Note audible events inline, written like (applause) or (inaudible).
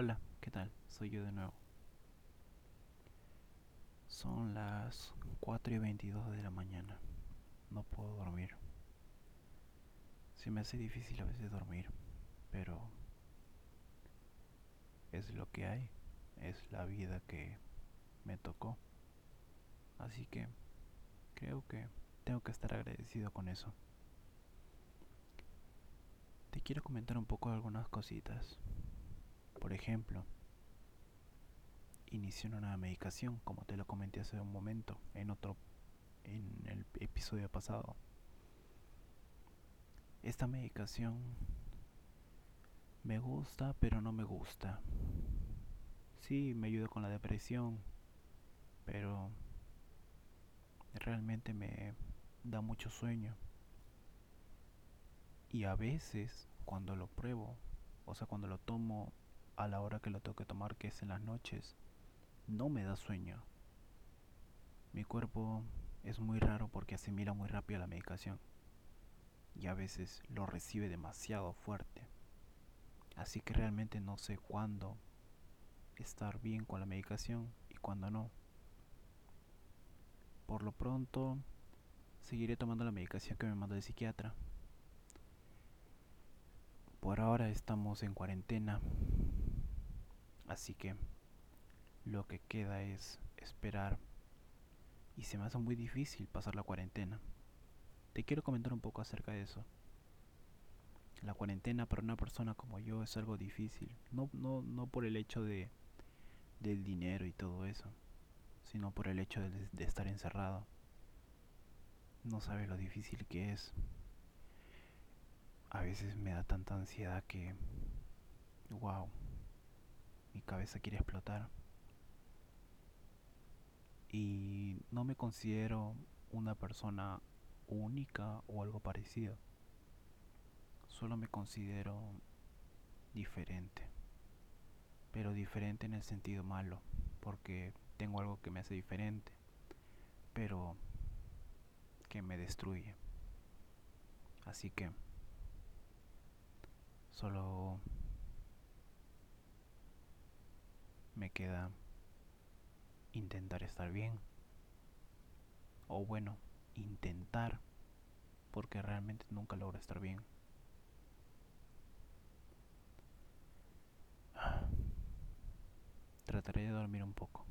Hola, ¿qué tal? Soy yo de nuevo. Son las 4 y 22 de la mañana. No puedo dormir. Se me hace difícil a veces dormir, pero es lo que hay. Es la vida que me tocó. Así que creo que tengo que estar agradecido con eso. Te quiero comentar un poco de algunas cositas. Por ejemplo, inicié una nueva medicación, como te lo comenté hace un momento, en otro, en el episodio pasado. Esta medicación me gusta, pero no me gusta. Sí, me ayuda con la depresión, pero realmente me da mucho sueño. Y a veces, cuando lo pruebo, o sea, cuando lo tomo a la hora que lo tengo que tomar, que es en las noches, no me da sueño. Mi cuerpo es muy raro porque asimila muy rápido la medicación y a veces lo recibe demasiado fuerte. Así que realmente no sé cuándo estar bien con la medicación y cuándo no. Por lo pronto, seguiré tomando la medicación que me mandó el psiquiatra. Por ahora estamos en cuarentena Así que lo que queda es esperar. Y se me hace muy difícil pasar la cuarentena. Te quiero comentar un poco acerca de eso. La cuarentena para una persona como yo es algo difícil. No, no, no por el hecho de, del dinero y todo eso, sino por el hecho de, de estar encerrado. No sabes lo difícil que es. A veces me da tanta ansiedad que... ¡Wow! Mi cabeza quiere explotar. Y no me considero una persona única o algo parecido. Solo me considero diferente. Pero diferente en el sentido malo, porque tengo algo que me hace diferente, pero que me destruye. Así que solo queda intentar estar bien. O bueno, intentar, porque realmente nunca logro estar bien. (sighs) Trataré de dormir un poco.